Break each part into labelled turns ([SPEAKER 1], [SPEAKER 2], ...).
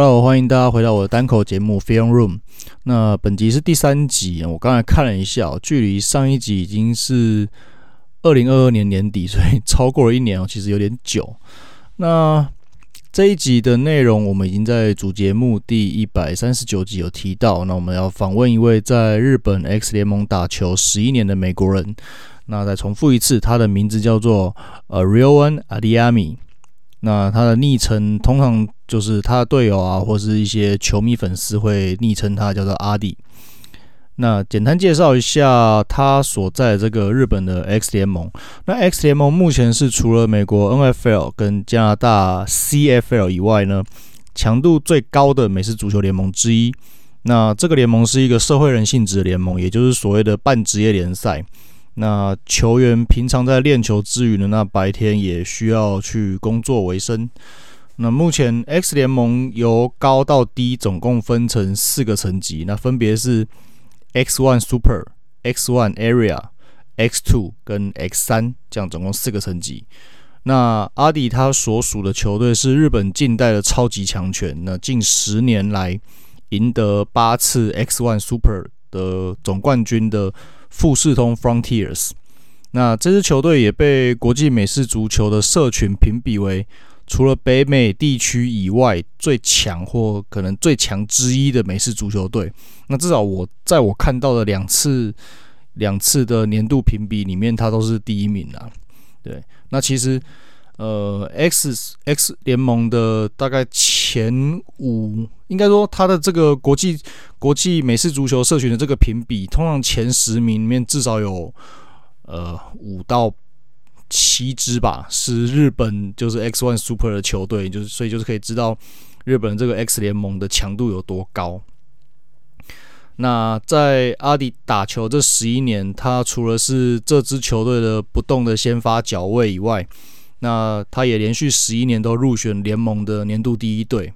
[SPEAKER 1] Hello，欢迎大家回到我的单口节目《Film Room》。那本集是第三集，我刚才看了一下，距离上一集已经是二零二二年年底，所以超过了一年哦，其实有点久。那这一集的内容，我们已经在主节目第一百三十九集有提到。那我们要访问一位在日本 X 联盟打球十一年的美国人。那再重复一次，他的名字叫做呃 Ryoan Adiyami。那他的昵称通常就是他的队友啊，或是一些球迷粉丝会昵称他叫做阿弟。那简单介绍一下他所在这个日本的 X 联盟。那 X 联盟目前是除了美国 NFL 跟加拿大 CFL 以外呢，强度最高的美式足球联盟之一。那这个联盟是一个社会人性质的联盟，也就是所谓的半职业联赛。那球员平常在练球之余呢，那白天也需要去工作为生。那目前 X 联盟由高到低总共分成四个层级，那分别是 X One Super、X One Area、X Two 跟 X 三，这样总共四个层级。那阿迪他所属的球队是日本近代的超级强权，那近十年来赢得八次 X One Super 的总冠军的。富士通 Frontiers，那这支球队也被国际美式足球的社群评比为除了北美地区以外最强或可能最强之一的美式足球队。那至少我在我看到的两次两次的年度评比里面，它都是第一名啊。对，那其实。呃，X X 联盟的大概前五，应该说它的这个国际国际美式足球社群的这个评比，通常前十名里面至少有呃五到七支吧，是日本就是 X One Super 的球队，就是所以就是可以知道日本这个 X 联盟的强度有多高。那在阿迪打球这十一年，他除了是这支球队的不动的先发脚位以外，那他也连续十一年都入选联盟的年度第一队。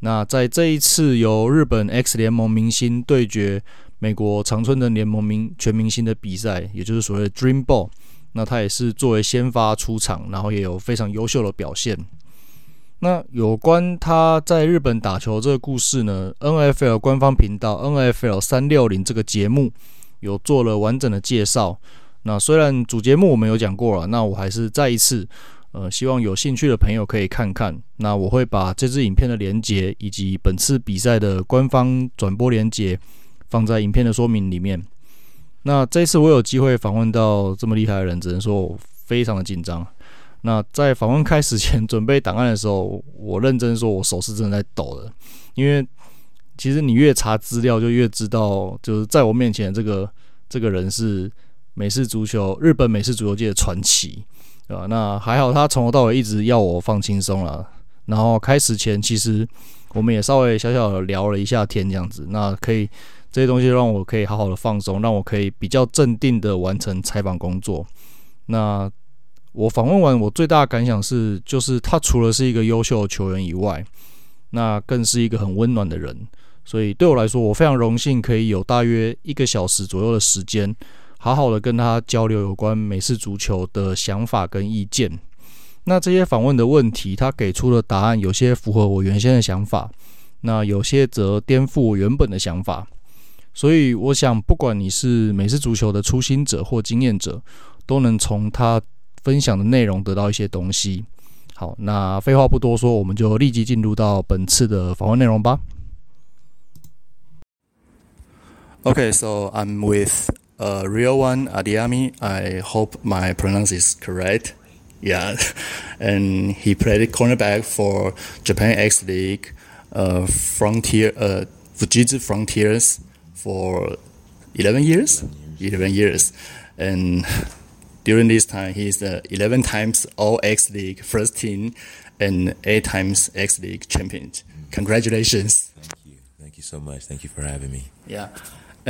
[SPEAKER 1] 那在这一次由日本 X 联盟明星对决美国长春的联盟明全明星的比赛，也就是所谓的 Dream Ball，那他也是作为先发出场，然后也有非常优秀的表现。那有关他在日本打球这个故事呢？NFL 官方频道 NFL 三六零这个节目有做了完整的介绍。那虽然主节目我们有讲过了，那我还是再一次。呃，希望有兴趣的朋友可以看看。那我会把这支影片的连接以及本次比赛的官方转播连接放在影片的说明里面。那这次我有机会访问到这么厉害的人，只能说我非常的紧张。那在访问开始前准备档案的时候，我认真说，我手是真的在抖的。因为其实你越查资料，就越知道，就是在我面前这个这个人是美式足球日本美式足球界的传奇。对吧？那还好，他从头到尾一直要我放轻松了。然后开始前，其实我们也稍微小小的聊了一下天，这样子。那可以这些东西让我可以好好的放松，让我可以比较镇定的完成采访工作。那我访问完，我最大的感想是，就是他除了是一个优秀的球员以外，那更是一个很温暖的人。所以对我来说，我非常荣幸可以有大约一个小时左右的时间。好好的跟他交流有关美式足球的想法跟意见。那这些访问的问题，他给出的答案有些符合我原先的想法，那有些则颠覆我原本的想法。所以我想，不管你是美式足球的初心者或经验者，都能从他分享的内容得到一些东西。好，那废话不多说，我们就立即进入到本次的访问内容吧。Okay, so I'm with. Uh, one, Adeyemi. I hope my pronounce is correct. Yeah, and he played cornerback for Japan X League, uh, Frontier, uh, Fujitsu Frontiers for 11 years. 11 years, and during this time, he's the 11 times All X League first team and eight times X League champion. Congratulations!
[SPEAKER 2] Thank you, thank you so much. Thank you for having me.
[SPEAKER 1] Yeah.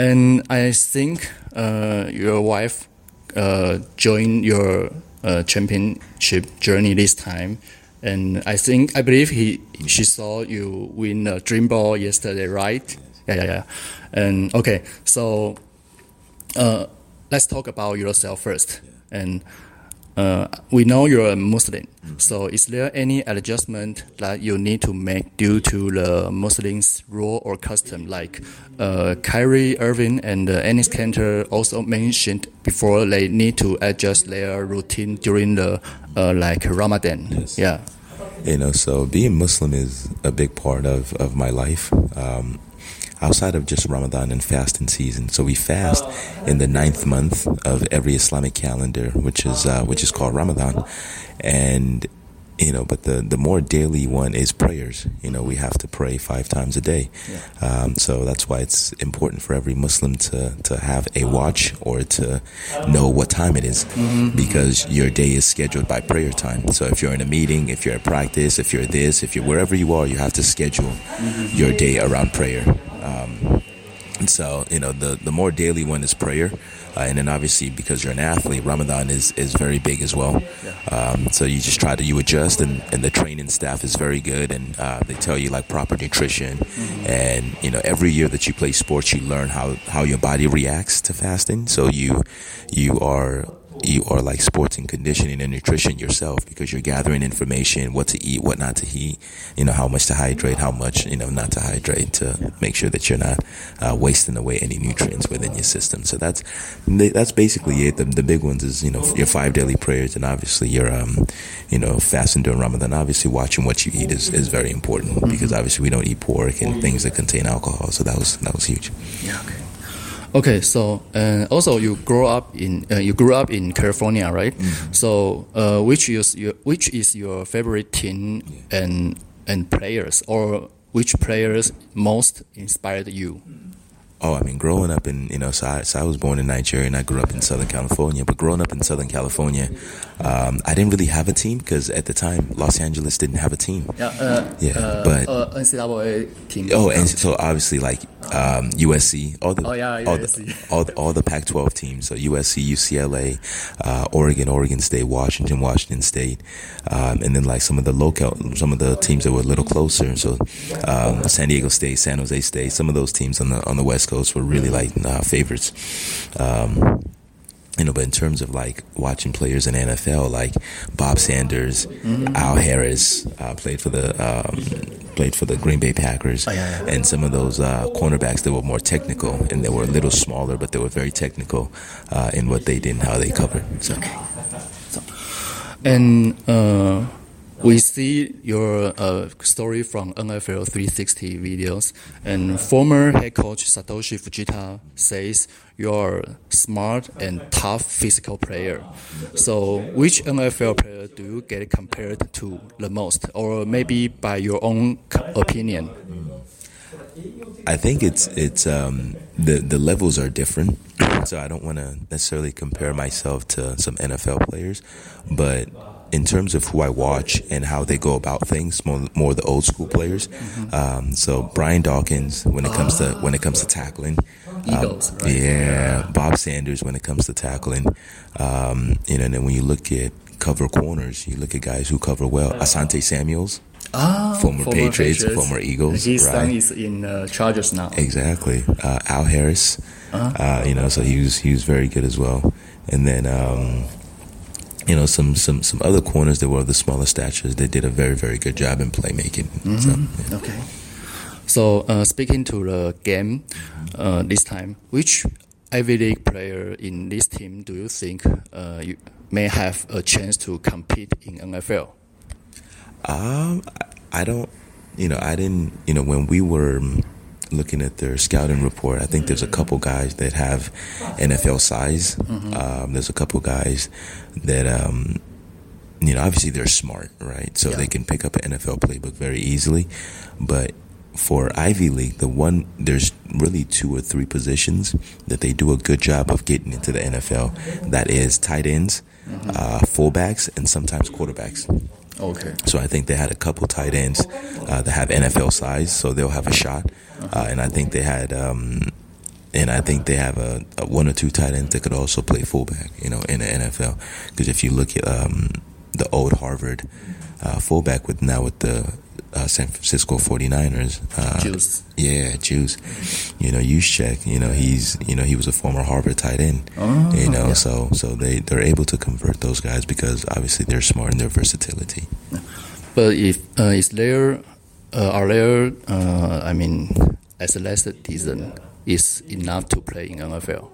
[SPEAKER 1] And I think uh, your wife uh, joined your uh, championship journey this time, and I think I believe he she saw you win a Dream Bowl yesterday, right? Yeah, yeah, yeah. And okay, so uh, let's talk about yourself first. And
[SPEAKER 3] uh, we know you're a Muslim. So, is there any adjustment that you need to make due to the Muslims' rule or custom? Like uh, Kyrie Irving and uh, Enes Kanter also mentioned before, they need to adjust their routine during the uh, like Ramadan.
[SPEAKER 2] Yes.
[SPEAKER 3] Yeah.
[SPEAKER 2] You know, so being Muslim is a big part of, of my life. Um, outside of just Ramadan and fasting season. So we fast in the ninth month of every Islamic calendar, which is uh, which is called Ramadan, and you know, but the the more daily one is prayers. You know, we have to pray five times a day.
[SPEAKER 3] Yeah.
[SPEAKER 2] Um, so that's why it's important for every Muslim to to have a watch or to know what time it is, because your day is scheduled by prayer time. So if you're in a meeting, if you're at practice, if you're this, if you're wherever you are, you have to schedule your day around prayer. Um, so, you know, the, the more daily one is prayer. Uh, and then obviously because you're an athlete, Ramadan is, is very big as well. Um, so you just try to, you adjust and, and the training staff is very good and uh, they tell you like proper nutrition. And, you know, every year that you play sports, you learn how, how your body reacts to fasting. So you, you are, you are like sports and conditioning and nutrition yourself because you're gathering information, what to eat, what not to eat, you know, how much to hydrate, how much, you know, not to hydrate to make sure that you're not uh, wasting away any nutrients within your system. So that's, that's basically it. The, the big ones is, you know, your five daily prayers and obviously your, um, you know, fasting during Ramadan. Obviously watching what you eat is, is very important because obviously we don't eat pork and things that contain alcohol. So that was, that was huge.
[SPEAKER 3] Yeah. Okay. Okay. So, uh, also you grew up in uh, you grew up in California, right? So, uh, which is your which is your favorite team and and players, or which players most inspired you?
[SPEAKER 2] Oh, I mean, growing up in, you know, so I, so I was born in Nigeria and I grew up in Southern California. But growing up in Southern California, um, I didn't really have a team because at the time, Los Angeles didn't have a team.
[SPEAKER 3] Yeah. Uh,
[SPEAKER 2] Yeah,
[SPEAKER 3] uh,
[SPEAKER 2] but-
[SPEAKER 3] uh, NCAA team.
[SPEAKER 2] Oh, and so obviously like um, USC, all the
[SPEAKER 3] Oh, yeah,
[SPEAKER 2] all the all the, all the Pac-12 teams. So USC, UCLA, uh, Oregon, Oregon State, Washington, Washington State, um, and then like some of the local, some of the teams that were a little closer. So um, San Diego State, San Jose State, some of those teams on the on the West Coast were really like uh, favorites. Um, you know, but in terms of like watching players in NFL, like Bob Sanders, Al Harris uh, played for the um, played for the Green Bay Packers,
[SPEAKER 3] Oh, yeah, yeah.
[SPEAKER 2] and some of those uh, cornerbacks that were more technical and they were a little smaller, but they were very technical uh, in what they did and how they covered. So,
[SPEAKER 3] And uh, we see your uh, story from NFL 360 videos. And former head coach Satoshi Fujita says you're smart and tough physical player. So, which NFL player do you get compared to the most, or maybe by your own opinion?
[SPEAKER 2] I think it's it's um, the the levels are different, so I don't want to necessarily compare myself to some NFL players, but in terms of who I watch and how they go about things, more more the old school players. Um, so Brian Dawkins, when it comes to when it comes to tackling, um,
[SPEAKER 3] Eagles, right?
[SPEAKER 2] yeah, Bob Sanders when it comes to tackling, um, you know, and then when you look at cover corners, you look at guys who cover well. Asante Samuels,
[SPEAKER 3] Ah,
[SPEAKER 2] Former Patriots, former Eagles,
[SPEAKER 3] His son
[SPEAKER 2] right.
[SPEAKER 3] is in uh, Chargers now.
[SPEAKER 2] Exactly. Uh, Al Harris, uh, you know, so he was he was very good as well. And then, um, you know, some some some other corners that were of the smaller statures. They did a very very good job in playmaking. So, yeah.
[SPEAKER 3] Okay. So uh, speaking to the game, uh, this time, which Ivy League player in this team do you think uh, you may have a chance to compete in NFL?
[SPEAKER 2] Um, I- I don't, you know, I didn't, you know, when we were um, looking at their scouting report, I think there's a couple guys that have NFL size. Um, there's a couple guys that, um, you know, obviously they're smart, right? So
[SPEAKER 3] Yeah.
[SPEAKER 2] they can pick up an NFL playbook very easily. But for Ivy League, the one, there's really two or three positions that they do a good job of getting into the NFL. That is tight ends, uh, fullbacks, and sometimes quarterbacks.
[SPEAKER 3] Okay.
[SPEAKER 2] So I think they had a couple tight ends uh, that have NFL size, so they'll have a shot. Uh, and I think they had, um, and I think they have a, a one or two tight ends that could also play fullback, you know, in the NFL. Because if you look at um, the old Harvard uh, fullback with now with the uh, San Francisco 49ers. Uh,
[SPEAKER 3] Juice.
[SPEAKER 2] Yeah, Juice. You know, check. You know, he's you know he was a former Harvard tight end. Oh, you know, yeah. so so they they're able to convert those guys because obviously they're smart in their versatility.
[SPEAKER 3] But if uh, is there uh, are there uh, I mean athleticism is enough to play in NFL?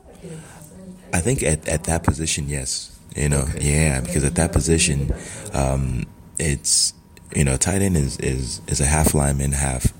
[SPEAKER 2] I think at, at that position, yes. You know, okay. yeah, because at that position, um, it's you know, tight end is, is is a half lineman, half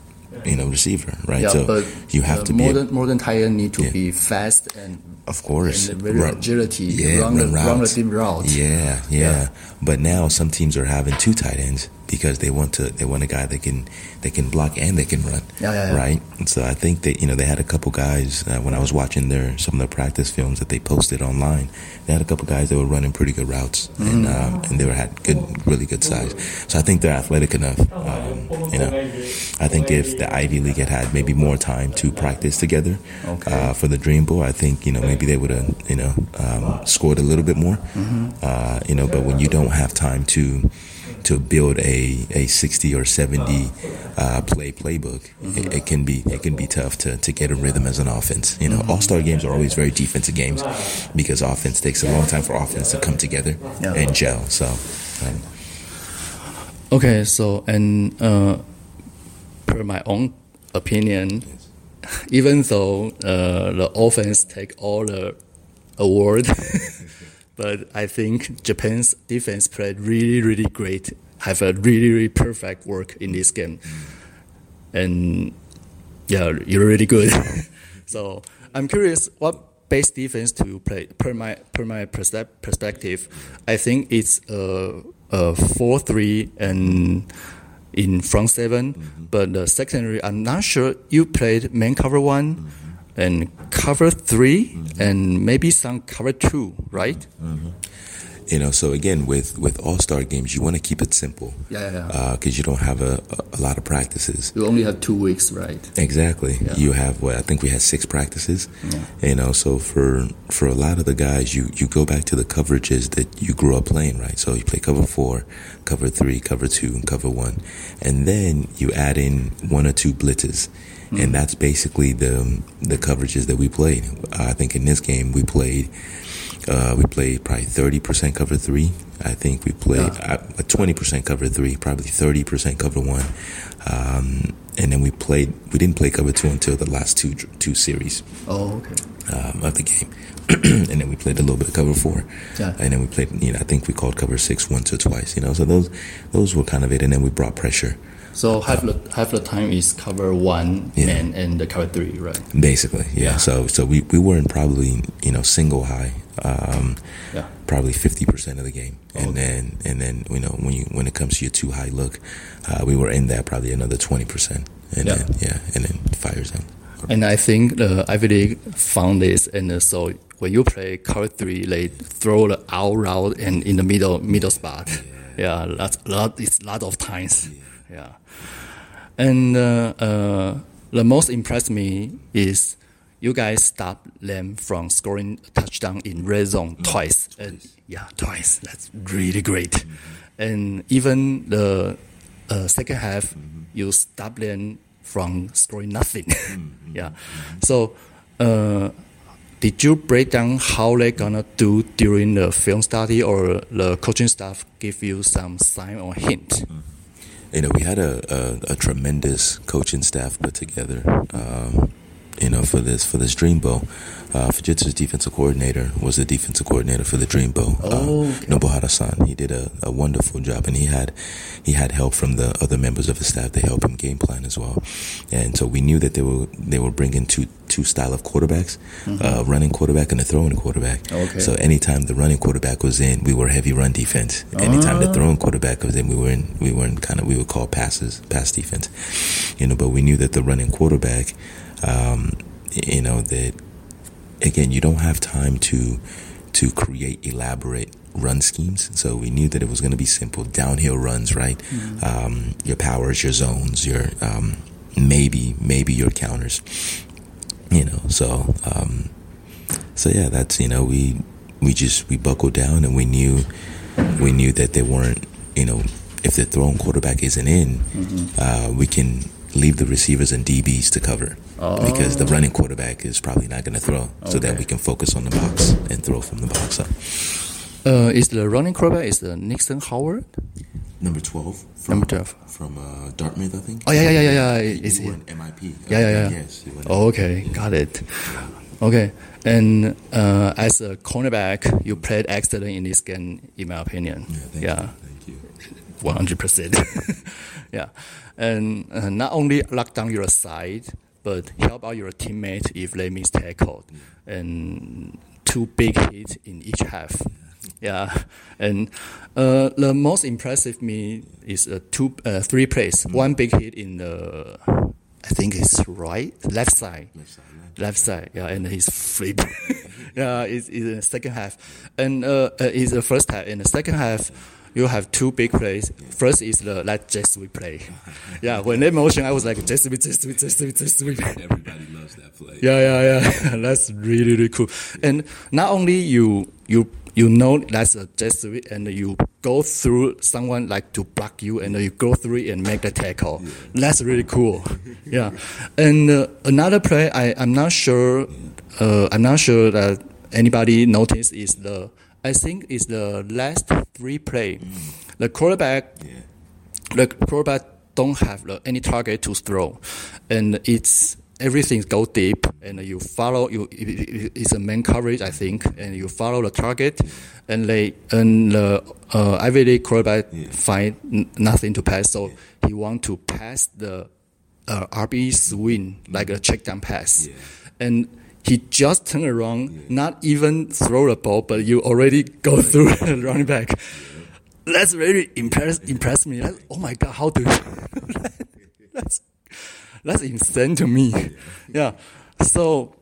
[SPEAKER 2] you know receiver, right?
[SPEAKER 3] Yeah,
[SPEAKER 2] so
[SPEAKER 3] but
[SPEAKER 2] you have to
[SPEAKER 3] more
[SPEAKER 2] be
[SPEAKER 3] than more than tight end need to yeah. be fast and
[SPEAKER 2] of course
[SPEAKER 3] and very run, agility, yeah, run, run, the, run the deep route.
[SPEAKER 2] Yeah, yeah, yeah. But now some teams are having two tight ends because they want to they want a guy that can they can block and they can run.
[SPEAKER 3] Yeah, yeah, yeah.
[SPEAKER 2] Right. And so I think that you know they had a couple guys uh, when I was watching their some of their practice films that they posted online. They had a couple guys that were running pretty good routes mm-hmm. and um, and they were had good really good size. So I think they're athletic enough. Um, you know, I think if the Ivy League had had maybe more time to practice together okay. uh, for the Dream Bowl, I think you know maybe they would have you know um, scored a little bit more. Mm-hmm. Uh, you know, but when you don't have time to to build a, a 60 or 70 uh, play playbook, mm-hmm. it, it, can be it can be tough to, to get a rhythm as an offense. You know, mm-hmm. all star games are always very defensive games because offense takes a long time for offense to come together yeah. and gel. So, um,
[SPEAKER 3] okay, so and uh, per my own opinion, even though uh, the offense take all the award. but I think Japan's defense played really, really great. Have a really, really perfect work in this game, and yeah, you're really good. so I'm curious what base defense to play per my per my perspective. I think it's a, a four three and in front 7 mm-hmm. but the secondary I'm not sure you played main cover one. Mm-hmm and cover 3 mm-hmm. and maybe some cover two, right? Mm-hmm.
[SPEAKER 2] You know, so again, with with all star games, you want to keep it simple.
[SPEAKER 3] Yeah, yeah.
[SPEAKER 2] Because uh, you don't have a, a, lot of practices.
[SPEAKER 3] You only have two weeks, right?
[SPEAKER 2] Exactly. Yeah. You have what I think we had six practices. Yeah. You know, so for for a lot of the guys, you you go back to the coverages that you grew up playing, right? So you play cover four, cover three, cover two, and cover one, and then you add in one or two blitzes mm-hmm. and that's basically the the coverages that we played. I think in this game we played uh, we played probably thirty percent cover three. I think we played uh, twenty percent cover three, probably thirty percent cover one, um, and then we played. We didn't play cover two until the last two two series.
[SPEAKER 3] Oh, okay.
[SPEAKER 2] Um, of the game, and then we played a little bit of cover four,
[SPEAKER 3] yeah.
[SPEAKER 2] and then we played. You know, I think we called cover six once or twice. You know, so those those were kind of it, and then we brought pressure.
[SPEAKER 3] So half the half the time is cover one yeah. and and the cover three, right?
[SPEAKER 2] Basically, yeah. yeah. So so we, we were in probably you know single high, um,
[SPEAKER 3] yeah.
[SPEAKER 2] probably fifty percent of the game, and okay. then and then you know when you when it comes to your two high look, uh, we were in that probably another twenty percent, and yeah. then yeah, and then fires out.
[SPEAKER 3] And I think the Ivy League found this, and so when you play cover three, they throw the out route and in the middle middle spot. Yeah, yeah that's lot. It's a lot of times. Yeah. And uh, uh, the most impressed me is you guys stopped them from scoring a touchdown in red zone mm-hmm. twice. And yeah, twice. That's really great. Mm-hmm. And even the uh, second half, mm-hmm. you stopped them from scoring nothing. Mm-hmm. yeah. So, uh, did you break down how they're gonna do during the film study, or the coaching staff give you some sign or hint?
[SPEAKER 2] You know, we had a, a, a tremendous coaching staff put together. Um, you know, for this for this Dream Bowl. Uh, Fujitsu's defensive coordinator was the defensive coordinator for the Dream Bowl.
[SPEAKER 3] Oh, uh.
[SPEAKER 2] Nobuhara-san. He did a, a, wonderful job, and he had he had help from the other members of his staff to help him game plan as well. And so we knew that they were they were bringing two two style of quarterbacks, mm-hmm. uh, running quarterback and a throwing quarterback.
[SPEAKER 3] Okay.
[SPEAKER 2] So anytime the running quarterback was in, we were heavy run defense. Anytime the ah. throwing quarterback was in, we were in we were in kind of we would call passes pass defense. You know, but we knew that the running quarterback um, you know that again, you don't have time to to create elaborate run schemes. So we knew that it was going to be simple downhill runs, right? Mm-hmm. Um, your powers, your zones, your um, maybe maybe your counters. You know, so um, so yeah, that's you know we we just we buckled down and we knew we knew that they weren't you know if the throwing quarterback isn't in, uh, we can leave the receivers and DBs to cover because the running quarterback is probably not going to throw, so that we can focus on the box and throw from the box up.
[SPEAKER 1] Uh, is the running quarterback is the Nixon Howard?
[SPEAKER 2] Number twelve. From,
[SPEAKER 1] Number 12.
[SPEAKER 2] from uh, Dartmouth, I think.
[SPEAKER 1] Oh yeah, yeah, yeah, yeah.
[SPEAKER 2] He
[SPEAKER 1] Is
[SPEAKER 2] won MIP.
[SPEAKER 1] Yeah, yeah, yeah.
[SPEAKER 2] Yes. he
[SPEAKER 1] Oh, okay, got it. Okay, and uh, as a cornerback, you played excellent in this game, in my opinion.
[SPEAKER 2] Yeah, thank
[SPEAKER 1] yeah.
[SPEAKER 2] you. Thank you.
[SPEAKER 1] One hundred percent. Yeah, and uh, not only lock down your side, but help out your teammate if they miss tackle, and two big hits in each half. Yeah, and uh, the most impressive me is uh, two, uh, three plays. One big hit in the, I think it's right, left side
[SPEAKER 2] Left side, left.
[SPEAKER 1] side, yeah, and he's flip. yeah, it's, it's in the second half, and uh, uh, it's the first half. In the second half, you have two big plays. First is the let jet sweep play. yeah, when they motion, I was like jet sweep, jet sweep, jet sweep, jet sweep.
[SPEAKER 2] Everybody loves that play.
[SPEAKER 1] yeah, yeah, yeah. that's really really cool. And not only you you you know that's a jet sweep, and you go through someone like to block you, and you go through it and make the tackle. That's really cool. yeah. And uh, another play, I I'm not sure. Uh, I'm not sure that anybody noticed is the. I think is the last three play. The quarterback
[SPEAKER 2] Yeah.
[SPEAKER 1] the quarterback don't have the, any target to throw, and it's everything go deep, and you follow you. it- it- It's a man coverage, I think, and you follow the target, and they and the uh, Ivy League quarterback find n- nothing to pass, so he want to pass the uh, RB swing like a check down pass, and. He just turn around, not even throw the ball, but you already go through the running back that's really impress impressed me. Like, oh my god, how do that's that's insane to me. Yeah. So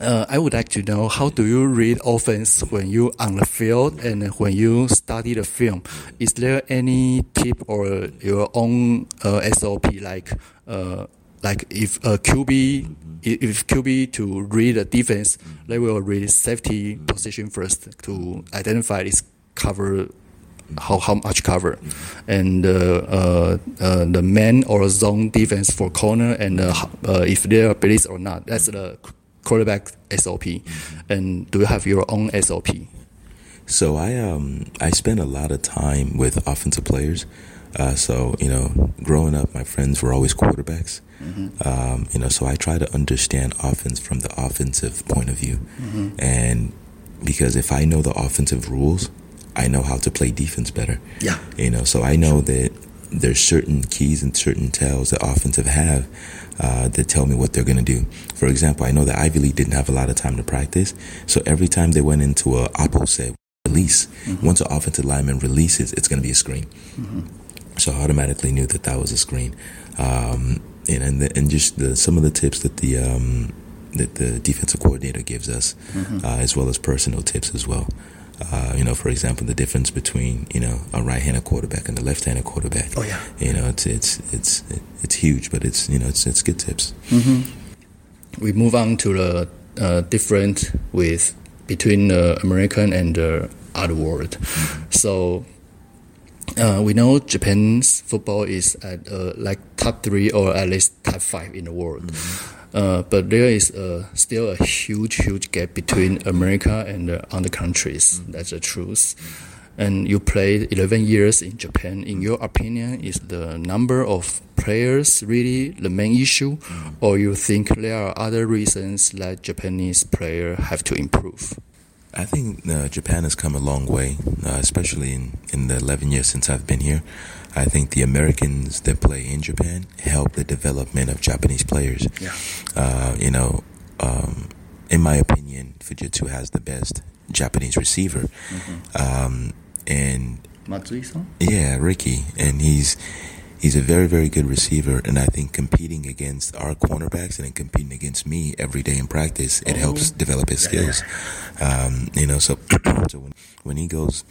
[SPEAKER 1] uh, I would like to know how do you read offense when you on the field and when you study the film? Is there any tip or your own uh, SOP like uh, like if a QB if QB to read the defense, they will read safety position first to identify this cover how how much cover, and uh, uh, uh, the man or zone defense for corner, and uh, uh, if they are blitz or not. That's the quarterback SOP. And do you have your own SOP?
[SPEAKER 2] So I um I spent a lot of time with offensive players. Uh, so you know, growing up, my friends were always quarterbacks. Um, you know, so I try to understand offense from the offensive point of view, and because if I know the offensive rules, I know how to play defense better.
[SPEAKER 1] Yeah.
[SPEAKER 2] You know, so I know that there's certain keys and certain tells that offensive have uh, that tell me what they're going to do. For example, I know that Ivy League didn't have a lot of time to practice, so every time they went into a opposite release, once an offensive lineman releases, it's going to be a screen. So I automatically knew that that was a screen. Um, and and, the, and just the, some of the tips that the um, that the defensive coordinator gives us, uh, as well as personal tips as well. Uh, you know, for example, the difference between you know a right-handed quarterback and a left-handed quarterback.
[SPEAKER 1] Oh, yeah.
[SPEAKER 2] You know, it's it's it's it's huge, but it's you know it's it's good tips.
[SPEAKER 1] We move on to the uh, different with between the American and the other world. So uh, we know Japan's football is at uh, like top three or at least top five in the world. Uh, but there is uh, still a huge, huge gap between America and the other countries. That's the truth. And you played 11 years in Japan. In your opinion, is the number of players really the main issue, or you think there are other reasons that Japanese player have to improve?
[SPEAKER 2] I think uh, Japan has come a long way, uh, especially in, in the 11 years since I've been here. I think the Americans that play in Japan help the development of Japanese players.
[SPEAKER 1] Yeah.
[SPEAKER 2] Uh, you know, um, in my opinion, Fujitsu has the best Japanese receiver. Um, and
[SPEAKER 1] Matsui-san?
[SPEAKER 2] yeah, Ricky, and he's he's a very very good receiver, and I think competing against our cornerbacks and then competing against me every day in practice, it helps develop his skills. Um, you know, so so when when he goes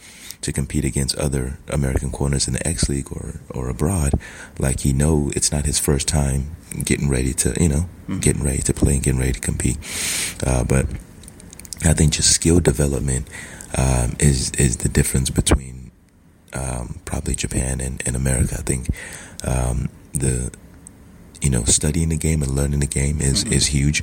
[SPEAKER 2] to compete against other American corners in the X League or or abroad, like he know it's not his first time getting ready to you know getting ready to play and getting ready to compete, uh, but. I think just skill development um, is is the difference between um, probably Japan and, and America. I think um, the you know studying the game and learning the game is is huge,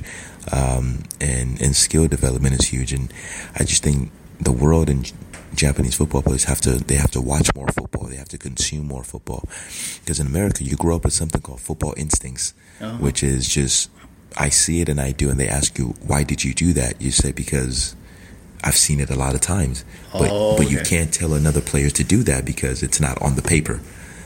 [SPEAKER 2] um, and and skill development is huge. And I just think the world and Japanese football players have to they have to watch more football. They have to consume more football because in America you grow up with something called football instincts,
[SPEAKER 1] Uh-huh.
[SPEAKER 2] which is just I see it and I do. And they ask you why did you do that? You say because I've seen it a lot of times, but
[SPEAKER 1] Oh,
[SPEAKER 2] but you can't tell another player to do that because it's not on the paper.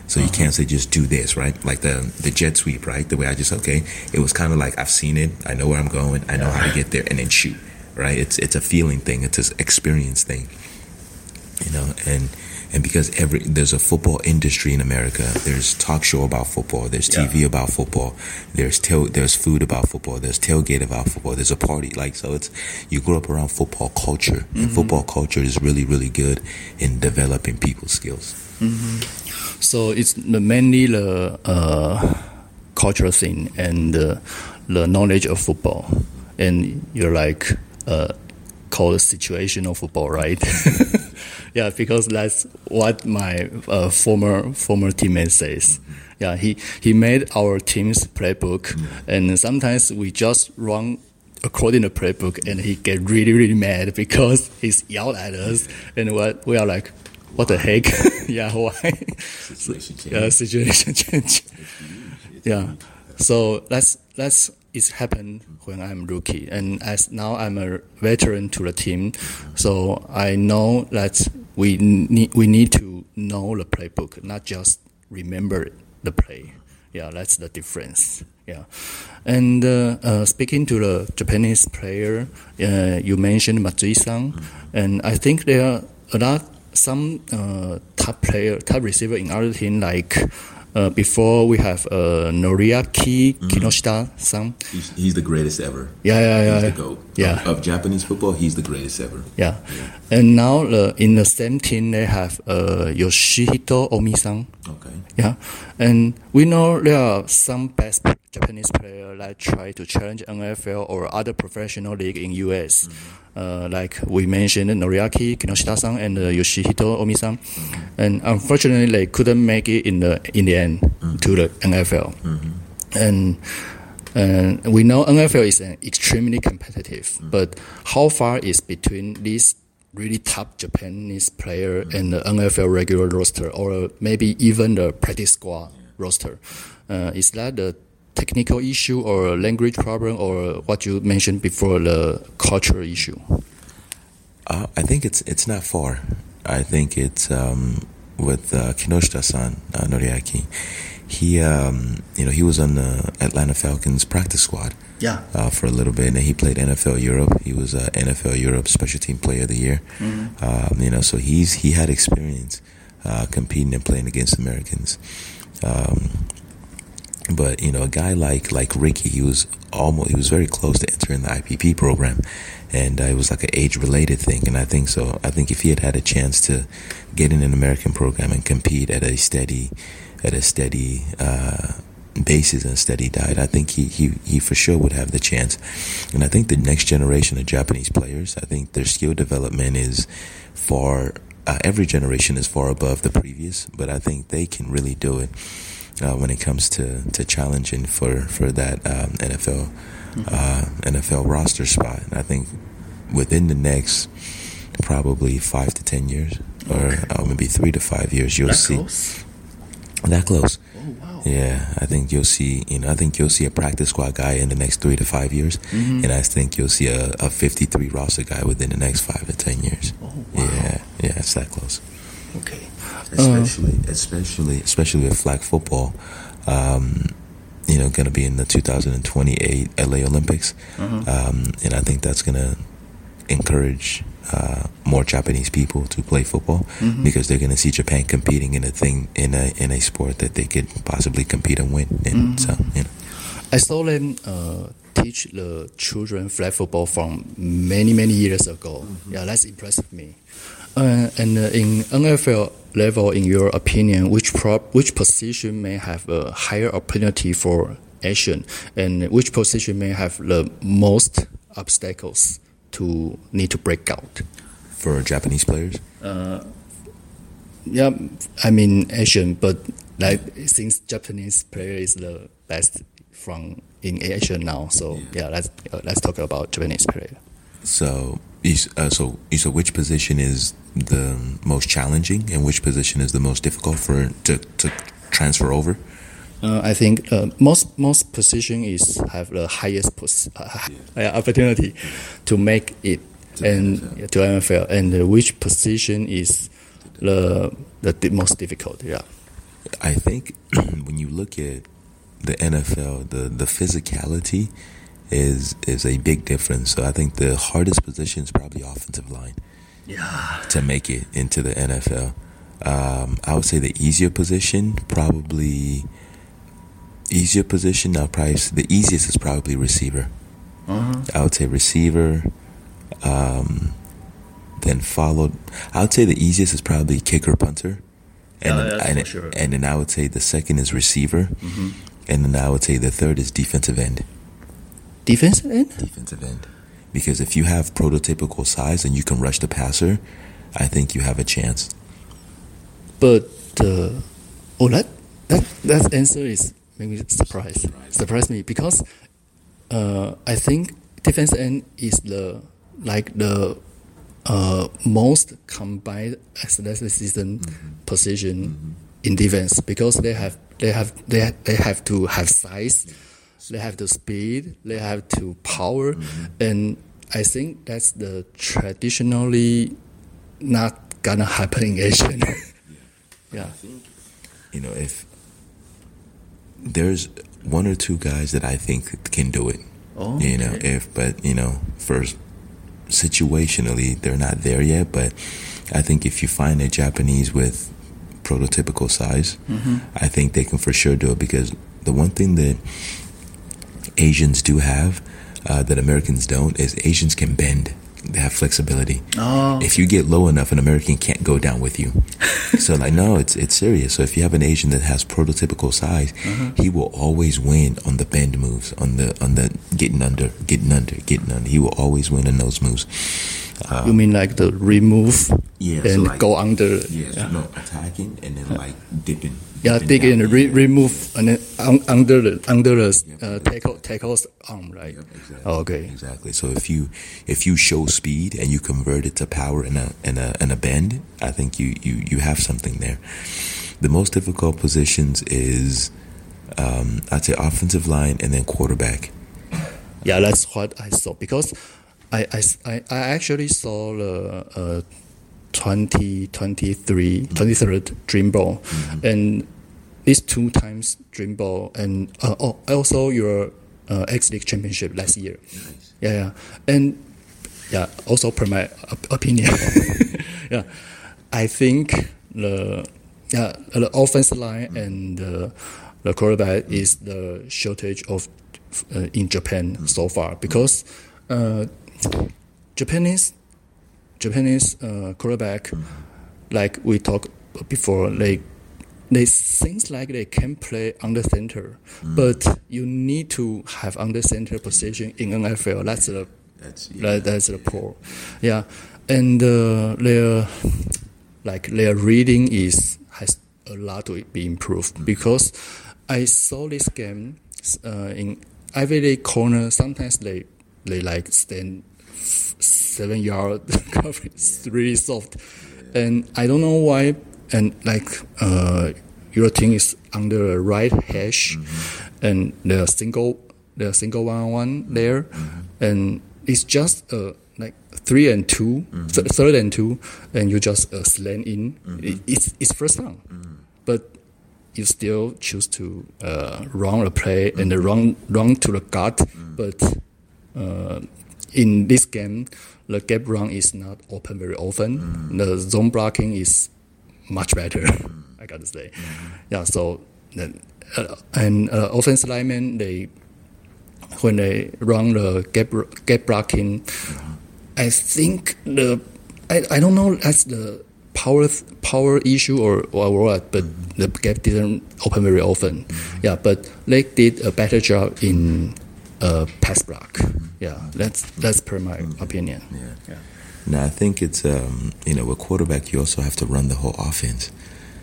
[SPEAKER 2] So you can't say just do this, right? Like the the jet sweep, right? The way I just okay, it was kind of like I've seen it, I know where I'm going, I know how to get there, and then shoot, right? It's it's a feeling thing, it's an experience thing, you know. And and because every there's a football industry in America, there's talk show about football, there's TV about football, there's tail, there's food about football, there's tailgate about football, there's a party. Like so. It's you grew up around football culture, and football culture is really really good in developing people's skills.
[SPEAKER 1] So it's mainly the uh, cultural thing and the, the knowledge of football, and you're like uh, called situational football, right? yeah, because that's what my uh, former former teammate says. Yeah, he he made our team's playbook, and sometimes we just run according to the playbook, and he get really really mad because he's yelled at us, and what we are like, what the heck? yeah, why?
[SPEAKER 2] Situation change.
[SPEAKER 1] yeah, situation change. yeah, so that's that's it's happened when I'm rookie, and as now I'm a veteran to the team, so I know that we need we need to know the playbook, not just remember the play. Yeah, that's the difference. Yeah, and uh, uh, speaking to the Japanese player, uh, you mentioned Matsui-san, and I think there are a lot some uh, top player, top receiver in other team like. Uh, before we have uh, Noriaki Kinoshita-san.
[SPEAKER 2] He's, he's the greatest ever.
[SPEAKER 1] Yeah, yeah, yeah.
[SPEAKER 2] He's the GOAT.
[SPEAKER 1] Yeah.
[SPEAKER 2] Of, of Japanese football, he's the greatest ever.
[SPEAKER 1] Yeah. And now uh, in the same team they have uh, Yoshihito Omi-san.
[SPEAKER 2] Okay.
[SPEAKER 1] Yeah, and we know there are some best Japanese players that try to challenge NFL or other professional league in US. Mm-hmm. Uh, like we mentioned, Noriaki Kinoshita-san and uh, Yoshihito Omi-san, mm-hmm. and unfortunately they couldn't make it in the in the end mm-hmm. to the NFL. And and we know NFL is an extremely competitive, but how far is between these really top Japanese player and the NFL regular roster, or maybe even the practice squad roster? Uh, is that the technical issue or a language problem, or what you mentioned before, the cultural issue?
[SPEAKER 2] Uh, I think it's it's not far. I think it's um, with uh, Kinoshita-san uh, Noriaki. He, um, you know, he was on the Atlanta Falcons practice squad
[SPEAKER 1] Yeah.
[SPEAKER 2] uh, for a little bit, and then he played NFL Europe. He was uh, NFL Europe Special Team Player of the Year. Um, you know, so he's he had experience uh, competing and playing against Americans. Um, but you know, a guy like like Ricky, he was almost he was very close to entering the IPP program, and uh, it was like an age related thing. And I think so. I think if he had had a chance to get in an American program and compete at a steady at a steady uh, basis and steady diet, I think he, he he for sure would have the chance. And I think the next generation of Japanese players, I think their skill development is far. Uh, every generation is far above the previous, but I think they can really do it uh, when it comes to, to challenging for for that um, NFL uh, NFL roster spot. And I think within the next probably five to ten years, or uh, maybe three to five years, you'll see that close. Yeah, I think you'll see. You know, I think you'll see a practice squad guy in the next three to five years, and I think you'll see a, a 53 roster guy within the next five to ten years.
[SPEAKER 1] Oh wow.
[SPEAKER 2] Yeah, yeah, it's that close
[SPEAKER 1] Okay.
[SPEAKER 2] especially especially especially with flag football. Um, you know, going to be in the 2028 LA Olympics, um, and I think that's going to encourage uh, more Japanese people to play football because they're going to see Japan competing in a thing in a in a sport that they could possibly compete and win. And so, you know.
[SPEAKER 1] I saw them uh, teach the children flag football from many many years ago. Yeah, that's impressed me. Uh, and uh, in NFL level, in your opinion, which prop, which position may have a higher opportunity for action, and which position may have the most obstacles to need to break out?
[SPEAKER 2] for Japanese players, Uh,
[SPEAKER 1] yeah, I mean Asian, but like since Japanese player is the best from in Asia now, so yeah, let's uh, let's talk about Japanese player.
[SPEAKER 2] So, is, uh, so, so which position is the most challenging, and which position is the most difficult for to, to transfer over?
[SPEAKER 1] Uh, I think uh, most most position is have the highest pos- uh, opportunity to make it and to NFL, and which position is the the most difficult? Yeah,
[SPEAKER 2] I think when you look at the NFL, the the physicality is is a big difference. So I think the hardest position is probably offensive line.
[SPEAKER 1] Yeah.
[SPEAKER 2] To make it into the NFL, um, I would say the easier position probably easier position. I'll probably the easiest is probably receiver.
[SPEAKER 1] Uh-huh.
[SPEAKER 2] I would say receiver. Um, then followed, I would say the easiest is probably kicker punter.
[SPEAKER 1] And,
[SPEAKER 2] yeah,
[SPEAKER 1] then, and,
[SPEAKER 2] sure. and, then I would say the second is receiver.
[SPEAKER 1] Mm-hmm.
[SPEAKER 2] And then I would say the third is defensive end.
[SPEAKER 1] Defensive end?
[SPEAKER 2] Defensive end. Because if you have prototypical size and you can rush the passer, I think you have a chance.
[SPEAKER 1] But uh, oh, that that that answer is maybe surprise surprise me because uh, I think defense end is the like the uh, most combined athleticism
[SPEAKER 2] mm-hmm.
[SPEAKER 1] position
[SPEAKER 2] mm-hmm.
[SPEAKER 1] in defense because they have they have they they have to have size, they have the speed, they have to power,
[SPEAKER 2] mm-hmm.
[SPEAKER 1] and I think that's the traditionally not gonna happen in Asian. yeah.
[SPEAKER 2] I think You know, if there's one or two guys that I think can do it.
[SPEAKER 1] Oh,
[SPEAKER 2] you know,
[SPEAKER 1] okay.
[SPEAKER 2] if but you know, first situationally they're not there yet, but I think if you find a Japanese with prototypical size,
[SPEAKER 1] mm-hmm.
[SPEAKER 2] I think they can for sure do it because the one thing that Asians do have uh, that Americans don't is Asians can bend. They have flexibility.
[SPEAKER 1] Oh.
[SPEAKER 2] If you get low enough, an American can't go down with you. so like, no, it's it's serious. So if you have an Asian that has prototypical size,
[SPEAKER 1] uh-huh.
[SPEAKER 2] he will always win on the bend moves, on the on the getting under, getting under, getting under. He will always win in those moves.
[SPEAKER 1] Uh, you mean like the remove
[SPEAKER 2] yeah,
[SPEAKER 1] and
[SPEAKER 2] so like,
[SPEAKER 1] go under?
[SPEAKER 2] Yeah, yeah. no, attacking and then like dipping.
[SPEAKER 1] Yeah, digging and re- remove and then un- under the under the uh, tackle tackle's arm, right?
[SPEAKER 2] Yep, exactly.
[SPEAKER 1] Oh, okay.
[SPEAKER 2] Exactly. So if you if you show speed and you convert it to power and a and a and a bend, I think you you you have something there. The most difficult positions is um, I'd say offensive line and then quarterback.
[SPEAKER 1] Yeah, that's what I saw because I I, I actually saw the uh, 2023 23rd Dream Bowl
[SPEAKER 2] mm-hmm.
[SPEAKER 1] and these two times Dream Bowl and uh, oh also your uh, X League Championship last year.
[SPEAKER 2] Nice.
[SPEAKER 1] Yeah, yeah, and yeah, also per my op- opinion, yeah, I think the yeah the offensive line
[SPEAKER 2] Mm-hmm.
[SPEAKER 1] and uh, the quarterback is the shortage of uh, in Japan
[SPEAKER 2] Mm-hmm.
[SPEAKER 1] so far because uh, Japanese Japanese uh, quarterback, like we talked before, they they seems like they can play under center, but you need to have under center position in NFL. That's the
[SPEAKER 2] That's
[SPEAKER 1] that, that's the pro, yeah, and uh, their like their reading is has a lot to be improved because I saw this game uh, in every corner. Sometimes they they like stand seven yard coverage, it's really soft, and I don't know why. And like uh, your team is under a right hash, and the single the single one on one there, and it's just uh, like three and 2 th- third and two, and you just uh, slant in. It, it's it's first down, but you still choose to uh, run a play and uh, run run to the gut, but uh, in this game, the gap run is not open very often. The zone blocking is much better. I gotta say, yeah. So then, uh, and uh, offensive linemen they when they run the gap gap blocking, I think the I, I don't know that's the power power issue or, or what, but the gap didn't open very often. Yeah, but they did a better job in uh, pass block. Yeah, that's that's per my opinion.
[SPEAKER 2] Yeah.
[SPEAKER 1] Yeah.
[SPEAKER 2] No, I think it's um, you know with quarterback you also have to run the whole offense.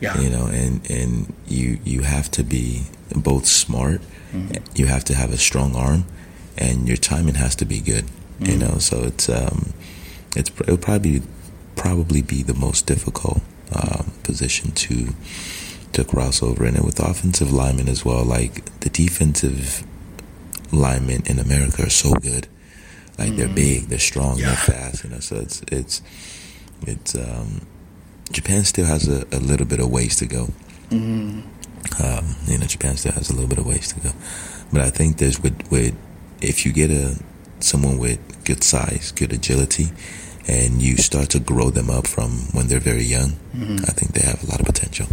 [SPEAKER 1] Yeah.
[SPEAKER 2] You know, and and you you have to be both smart.
[SPEAKER 1] Mm-hmm.
[SPEAKER 2] You have to have a strong arm, and your timing has to be good. You
[SPEAKER 1] Mm-hmm.
[SPEAKER 2] know, so it's um, it's it'll probably probably be the most difficult um, position to to cross over, and then with offensive linemen as well. Like the defensive linemen in America are so good. Like they're big, they're strong,
[SPEAKER 1] Yeah.
[SPEAKER 2] they're fast. You know, so it's it's it's um, Japan still has a, a little bit of ways to go. Um, you know, Japan still has a little bit of ways to go, but I think there's with with if you get a someone with good size, good agility, and you start to grow them up from when they're very young, I think they have a lot of potential.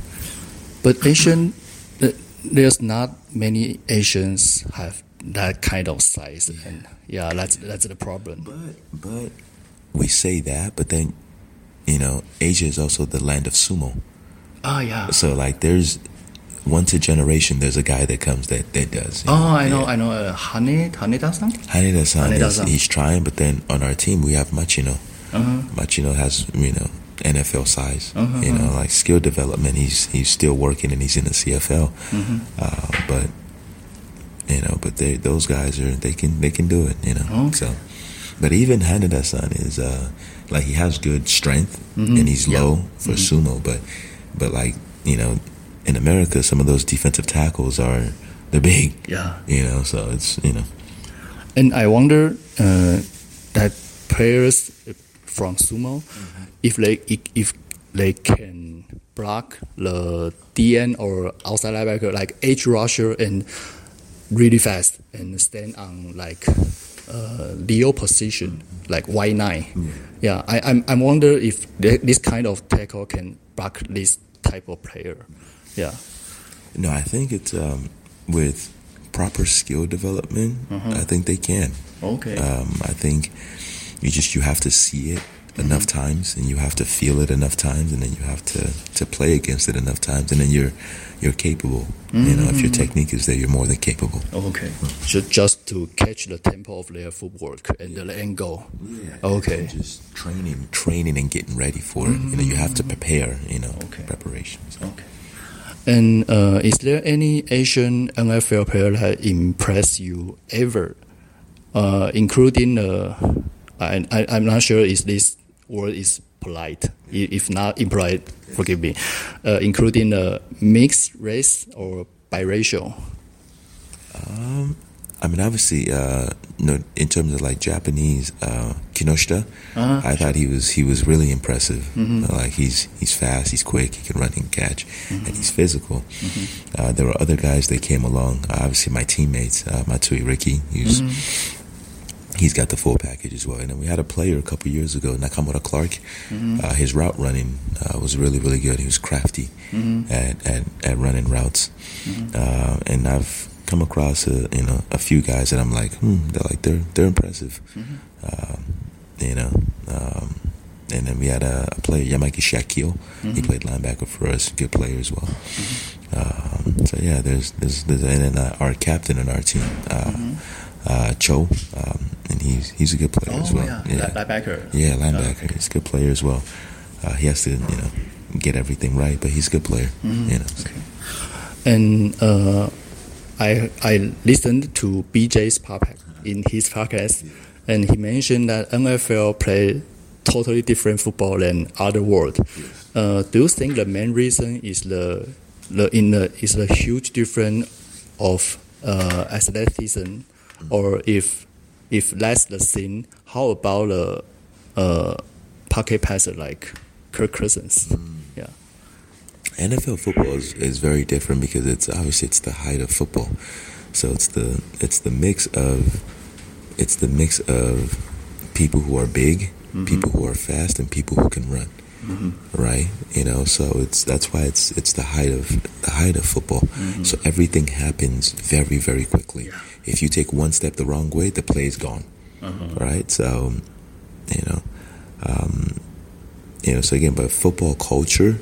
[SPEAKER 1] But Asian, there's not many Asians have that kind of size, and yeah, that's that's the problem.
[SPEAKER 2] But but we say that, but then you know, Asia is also the land of sumo.
[SPEAKER 1] Ah, yeah.
[SPEAKER 2] So like, there's once a generation, there's a guy that comes that that does.
[SPEAKER 1] Oh, I know,
[SPEAKER 2] Yeah.
[SPEAKER 1] I know. Uh, Hane Haneda-san.
[SPEAKER 2] Haneda-san,
[SPEAKER 1] Haneda-san.
[SPEAKER 2] he's trying, but then on our team we have Machino.
[SPEAKER 1] Uh-huh.
[SPEAKER 2] Machino has you know NFL size.
[SPEAKER 1] Uh-huh.
[SPEAKER 2] You know, like skill development. He's he's still working and he's in the CFL.
[SPEAKER 1] Mm-hmm.
[SPEAKER 2] Uh, but you know, but they those guys are they can they can do it. You know,
[SPEAKER 1] Okay.
[SPEAKER 2] so. But even Haneda-san is uh, like he has good strength
[SPEAKER 1] Mhm.
[SPEAKER 2] and he's
[SPEAKER 1] Yeah.
[SPEAKER 2] low for sumo, but but like you know, in America, some of those defensive tackles are they're big.
[SPEAKER 1] Yeah.
[SPEAKER 2] You know, so it's you know.
[SPEAKER 1] And I wonder uh, that players from sumo, if they if they can block the DN or outside linebacker like edge rusher and really fast and stand on like uh, Leo position like wide nine. Yeah, I I'm I'm wonder if th- this kind of tackle can block this type of player. Yeah.
[SPEAKER 2] No, I think it's um, with proper skill development. I think they can.
[SPEAKER 1] Okay.
[SPEAKER 2] Um, I think you just you have to see it enough times, and you have to feel it enough times, and then you have to to play against it enough times, and then you're you're capable. You know, if your technique is there, you're more than capable.
[SPEAKER 1] Okay. Ju- just to catch the tempo of their footwork and the angle. Okay.
[SPEAKER 2] Just training, training, and getting ready for it. You know, you have to prepare. You know,
[SPEAKER 1] Okay.
[SPEAKER 2] preparations.
[SPEAKER 1] Okay. And uh, is there any Asian NFL player that impressed you ever, uh, including uh, I, I I'm not sure is this word is polite. If not impolite, forgive me. Uh, including uh, mixed race or biracial.
[SPEAKER 2] Um, I mean, obviously, uh, no, in terms of like Japanese, uh, Kinoshita,
[SPEAKER 1] Uh-huh.
[SPEAKER 2] I thought he was he was really impressive.
[SPEAKER 1] Mm-hmm.
[SPEAKER 2] Uh, like he's he's fast, he's quick, he can run and catch,
[SPEAKER 1] Mm-hmm.
[SPEAKER 2] and he's physical. Uh, there were other guys that came along. Uh, obviously, my teammates, uh, Matsui Ricky, he's
[SPEAKER 1] Mm-hmm.
[SPEAKER 2] He's got the full package as well. And then we had a player a couple years ago, Nakamura Clark.
[SPEAKER 1] Mm-hmm.
[SPEAKER 2] Uh, his route running uh, was really really good. He was crafty
[SPEAKER 1] Mm-hmm.
[SPEAKER 2] at, at at running routes, uh, and I've come across a you know a few guys that I'm like, hmm, they're like they're they're impressive, um, you know. Um, and then we had a, a player, Yamaki Shakil. He played linebacker for us, good player as well. Um, so yeah, there's there's, there's and then uh, our captain on our team, uh, uh, Cho, um, and he's he's a good player as well.
[SPEAKER 1] Yeah, linebacker.
[SPEAKER 2] Yeah, linebacker. He's a good player as well. Uh, he has to, you know, get everything right, but he's a good player. You know. so.
[SPEAKER 1] And uh, I I listened to BJ's podcast in his podcast, and he mentioned that NFL play totally different football than other world. Uh, do you think the main reason is the the in the is the huge difference of uh, athleticism, or if if that's the thing, how about the uh, pocket passer like Kirk Cousins? Hmm. Yeah.
[SPEAKER 2] NFL football is, is very different because it's obviously it's the height of football. So it's the it's the mix of it's the mix of people who are big, mm-hmm. people who are fast, and people who can run. Mm-hmm. Right, you know, so it's that's why it's it's the height of the height of football. Mm-hmm. So everything happens very very quickly. If you take one step the wrong way, the play is gone. Right, so you know, um, you know, so again, but football culture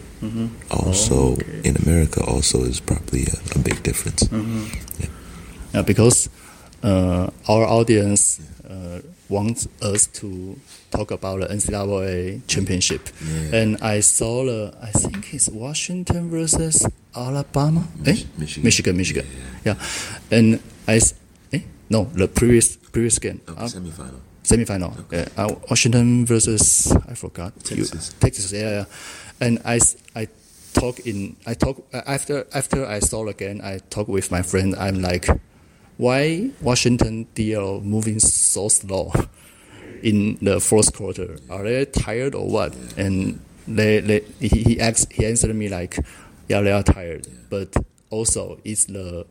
[SPEAKER 2] also
[SPEAKER 1] Oh, okay.
[SPEAKER 2] in America also is probably a, a big difference.
[SPEAKER 1] Yeah, because uh, our audience uh, wants us to talk about the NCAA championship,
[SPEAKER 2] Yeah.
[SPEAKER 1] and I saw the I think it's Washington versus Alabama,
[SPEAKER 2] Mich-
[SPEAKER 1] eh?
[SPEAKER 2] Michigan.
[SPEAKER 1] Michigan, Michigan, yeah, and I? No the previous previous game.
[SPEAKER 2] Oh,
[SPEAKER 1] Uh,
[SPEAKER 2] semifinal.
[SPEAKER 1] semifinal. Uh, uh, Washington versus I forgot. You-
[SPEAKER 2] Texas.
[SPEAKER 1] Texas. Yeah, yeah. And I I talk in I talk uh, after after I saw again. I talk with my friend. I'm like, why Washington DL moving so slow in the fourth quarter? Are they tired or what? And they, they he he asked he answered me like, yeah, they are tired, but also it's the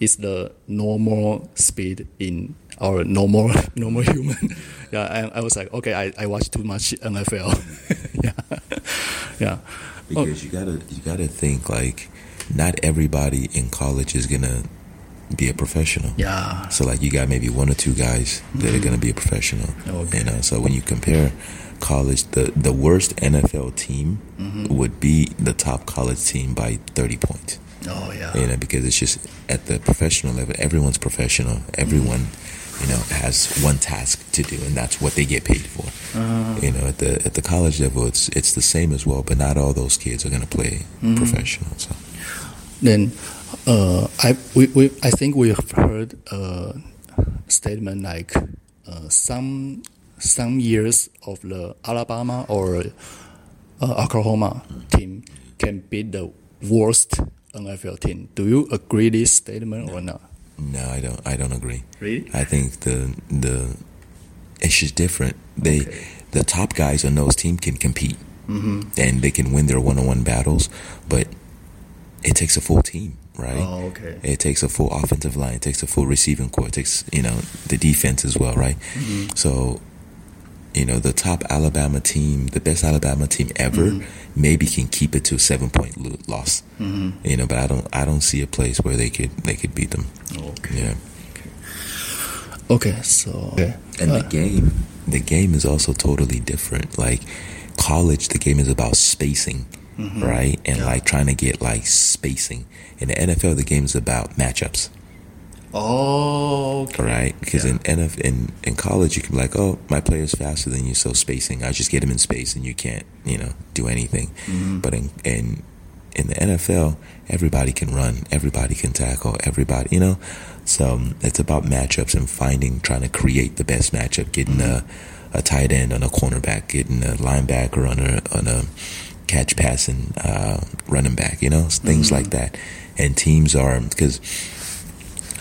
[SPEAKER 1] it's the normal speed in our normal normal human. yeah, and I was like, okay, I, I watch too much NFL. yeah, yeah. Oh,
[SPEAKER 2] Because you gotta you gotta think like not everybody in college is gonna be a professional.
[SPEAKER 1] yeah.
[SPEAKER 2] So like you got maybe one or two guys that are mm-hmm. gonna be a professional.
[SPEAKER 1] Okay.
[SPEAKER 2] You know, so when you compare college, the the worst NFL team mm-hmm. would be the top college team by thirty points.
[SPEAKER 1] Oh yeah.
[SPEAKER 2] You know, because it's just at the professional level, everyone's professional. Everyone, you know, has one task to do, and that's what they get paid for. You know, at the at the college level, it's it's the same as well, but not all those kids are gonna play professional. So
[SPEAKER 1] Then, uh, I we, we I think we have heard a statement like uh, some some years of the Alabama or uh, Oklahoma team can beat the worst NFL team. Do you agree this statement or not?
[SPEAKER 2] no, I don't. I don't agree.
[SPEAKER 1] Really?
[SPEAKER 2] I think the the it's just different. They
[SPEAKER 1] Okay.
[SPEAKER 2] the top guys on those team can compete mm-hmm. and they can win their one on one battles, but it takes a full team, right?
[SPEAKER 1] Oh, okay.
[SPEAKER 2] It takes a full offensive line. It takes a full receiving corps. It takes you know the defense as well, right? Mm-hmm. So, you know the top Alabama team, the best Alabama team ever, mm-hmm. maybe can keep it to a seven point lo- loss. Mm-hmm. You know, but I don't I don't see a place where they could they could beat them.
[SPEAKER 1] Okay.
[SPEAKER 2] Yeah.
[SPEAKER 1] Okay. So. Okay.
[SPEAKER 2] And
[SPEAKER 1] Uh,
[SPEAKER 2] the game, the game is also totally different. Like college, the game is about spacing, mm-hmm. right? And like trying to get like spacing. In the NFL, the game is about matchups,
[SPEAKER 1] Oh. Okay.
[SPEAKER 2] right? Because
[SPEAKER 1] Yeah.
[SPEAKER 2] in NFL, in in college, you can be like, oh, my player's faster than you, so spacing. I just get him in space, and you can't, you know, do anything. But in in in the NFL, everybody can run, everybody can tackle, everybody, you know. So um, it's about matchups and finding, trying to create the best matchup, getting a, a tight end on a cornerback, getting a linebacker on a on a catch passing uh, running back, you know, things like that. And teams are because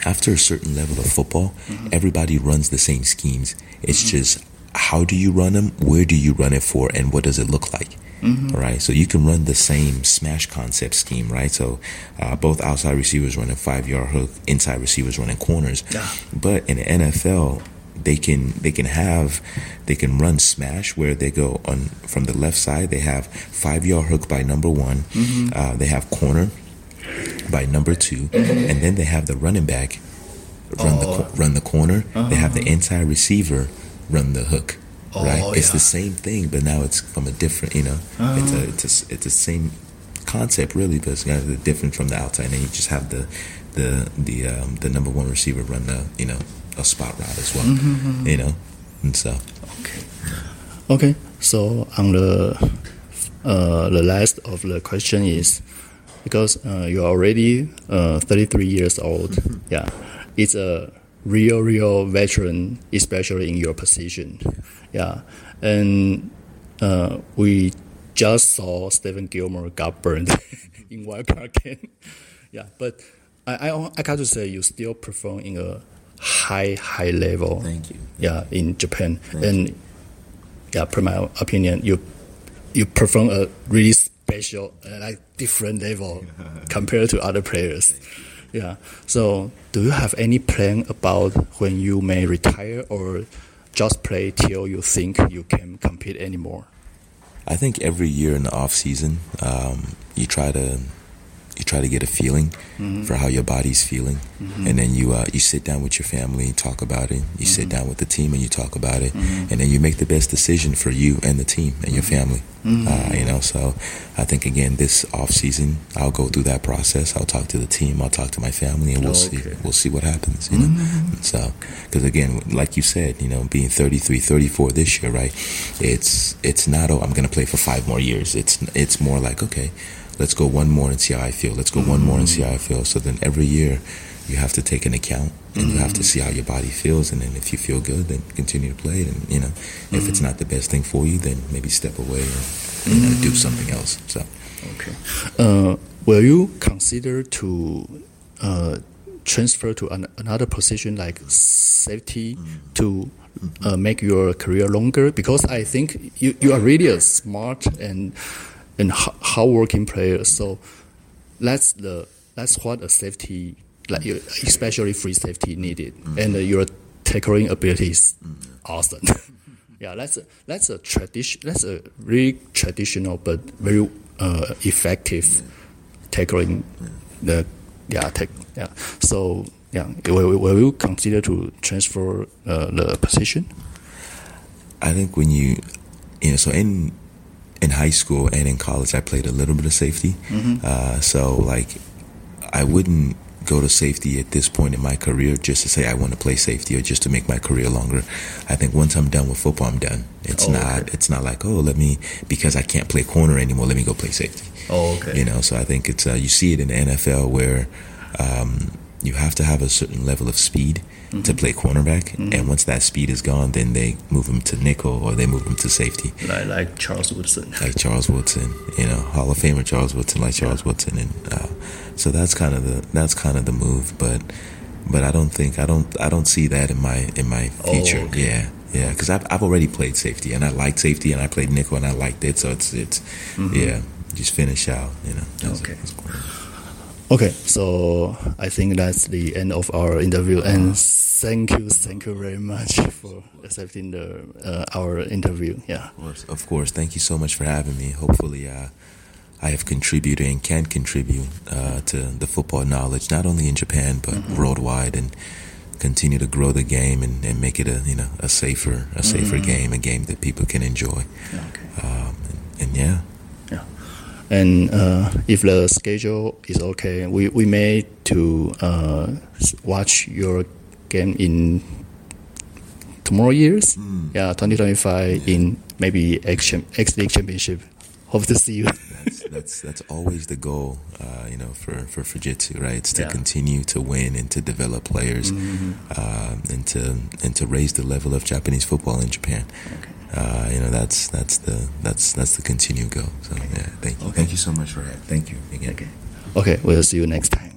[SPEAKER 2] after a certain level of football, everybody runs the same schemes. It's just how do you run them, where do you run it for, and what does it look like? Right, so you can run the same smash concept scheme, right? So uh, both outside receivers running five yard hook, inside receivers running corners.
[SPEAKER 1] Yeah.
[SPEAKER 2] But in the NFL, they can they can have they can run smash where they go on from the left side. They have five yard hook by number one. Uh, they have corner by number 2 and then they have the running back run the run the corner. They have the inside receiver run the hook. right?
[SPEAKER 1] Oh,
[SPEAKER 2] It's the same thing, but now it's from a different. You know, it's a it's a, it's the same concept really, but it's kind of different from the outside. And then you just have the the the um, the number one receiver run the you know a spot route as well. You know, and so
[SPEAKER 1] Okay. Okay. So on the uh, the last of the question is because uh, you're already uh, 33 years old. Yeah, it's a real, real veteran, especially in your position. Yeah, and uh, we just saw Stephon Gilmore got burned in wild card game. Yeah, but I, I I got to say you still perform in a high high level.
[SPEAKER 2] Thank you.
[SPEAKER 1] Yeah, in Japan, and yeah, per my opinion, you you perform a really special, uh, like different level compared to other players. Yeah. So, do you have any plan about when you may retire or just play till you think you can compete anymore?
[SPEAKER 2] I think every year in the off season, um, you try to you try to get a feeling mm-hmm. for how your body's feeling, mm-hmm. and then you uh, you sit down with your family and talk about it. You sit mm-hmm. down with the team and you talk about it, mm-hmm. and then you make the best decision for you and the team and your family. Uh, you know, so I think again this off season I'll go through that process. I'll talk to the team. I'll talk to my family, and we'll oh, okay. see we'll see what happens. You know, so because again, like you said, you know, being 33, 34 this year, right? It's it's not oh I'm going to play for five more years. It's it's more like okay let's go one more and see how I feel. Let's go mm-hmm. one more and see how I feel. So then every year you have to take an account and mm-hmm. you have to mm-hmm. see how your body feels. And then if you feel good, then continue to play. And, you know, mm-hmm. if it's mm-hmm. not the best thing for you, then maybe step away and you know, do mm-hmm. something else. So,
[SPEAKER 1] okay. Uh, will you consider to uh, transfer to an, another position like safety to uh, make your career longer? Because I think you, you are really a smart and and hardworking players. So that's the that's what a safety like especially free safety needed, mm-hmm. and uh, your tackling ability is mm-hmm. awesome. yeah, that's a, that's a tradition. That's a really traditional but very uh, effective tackling. The yeah, take, yeah. So yeah, will, will you consider to transfer uh, the position?
[SPEAKER 2] I think when you you know so in in high school and in college, I played a little bit of safety. Mm-hmm. Uh, so, like, I wouldn't go to safety at this point in my career just to say I want to play safety or just to make my career longer. I think once I'm done with football, I'm done. It's oh, not. Okay. It's not like oh, let me because I can't play corner anymore. Let me go play safety.
[SPEAKER 1] Oh, okay.
[SPEAKER 2] You know, so I think it's uh, you see it in the NFL where um, you have to have a certain level of speed mm-hmm. to play cornerback. Mm-hmm. And once that speed is gone, then they move him to nickel or they move him to safety.
[SPEAKER 1] Like, like Charles Woodson.
[SPEAKER 2] Like Charles Woodson, you know, Hall of Famer Charles Woodson, like Charles. Woodson, and uh, so that's kind of the that's kind of the move. But but I don't think I don't I don't see that in my in my oh, future. Oh, okay. Yeah. Yeah, because I've, I've already played safety and I liked safety and I played nickel and I liked it. So it's it's mm-hmm. yeah, just finish out. You know.
[SPEAKER 1] That's, okay. That's Okay, so I think that's the end of our interview, and thank you, thank you very much for accepting the uh, our interview. Yeah,
[SPEAKER 2] of course, of course. Thank you so much for having me. Hopefully, uh, I have contributed and can contribute uh, to the football knowledge, not only in Japan but mm-hmm. worldwide, and continue to grow the game and, and, make it a you know a safer a safer mm-hmm. game, a game that people can enjoy. Okay. Um, and, and yeah.
[SPEAKER 1] And uh, if the schedule is okay, we, we may to uh, watch your game in tomorrow years. Mm. Yeah, 2025 yeah. in maybe X, X League Championship. Hope to see you.
[SPEAKER 2] that's, that's, that's always the goal, uh, you know, for for Fujitsu, right? It's to yeah. continue to win and to develop players, mm-hmm. uh, and to and to raise the level of Japanese football in Japan. Okay uh, you know that's that's the that's that's the continued goal. So yeah, thank you, okay. thank you so much for that. Thank you again.
[SPEAKER 1] Okay, okay we'll see you next time.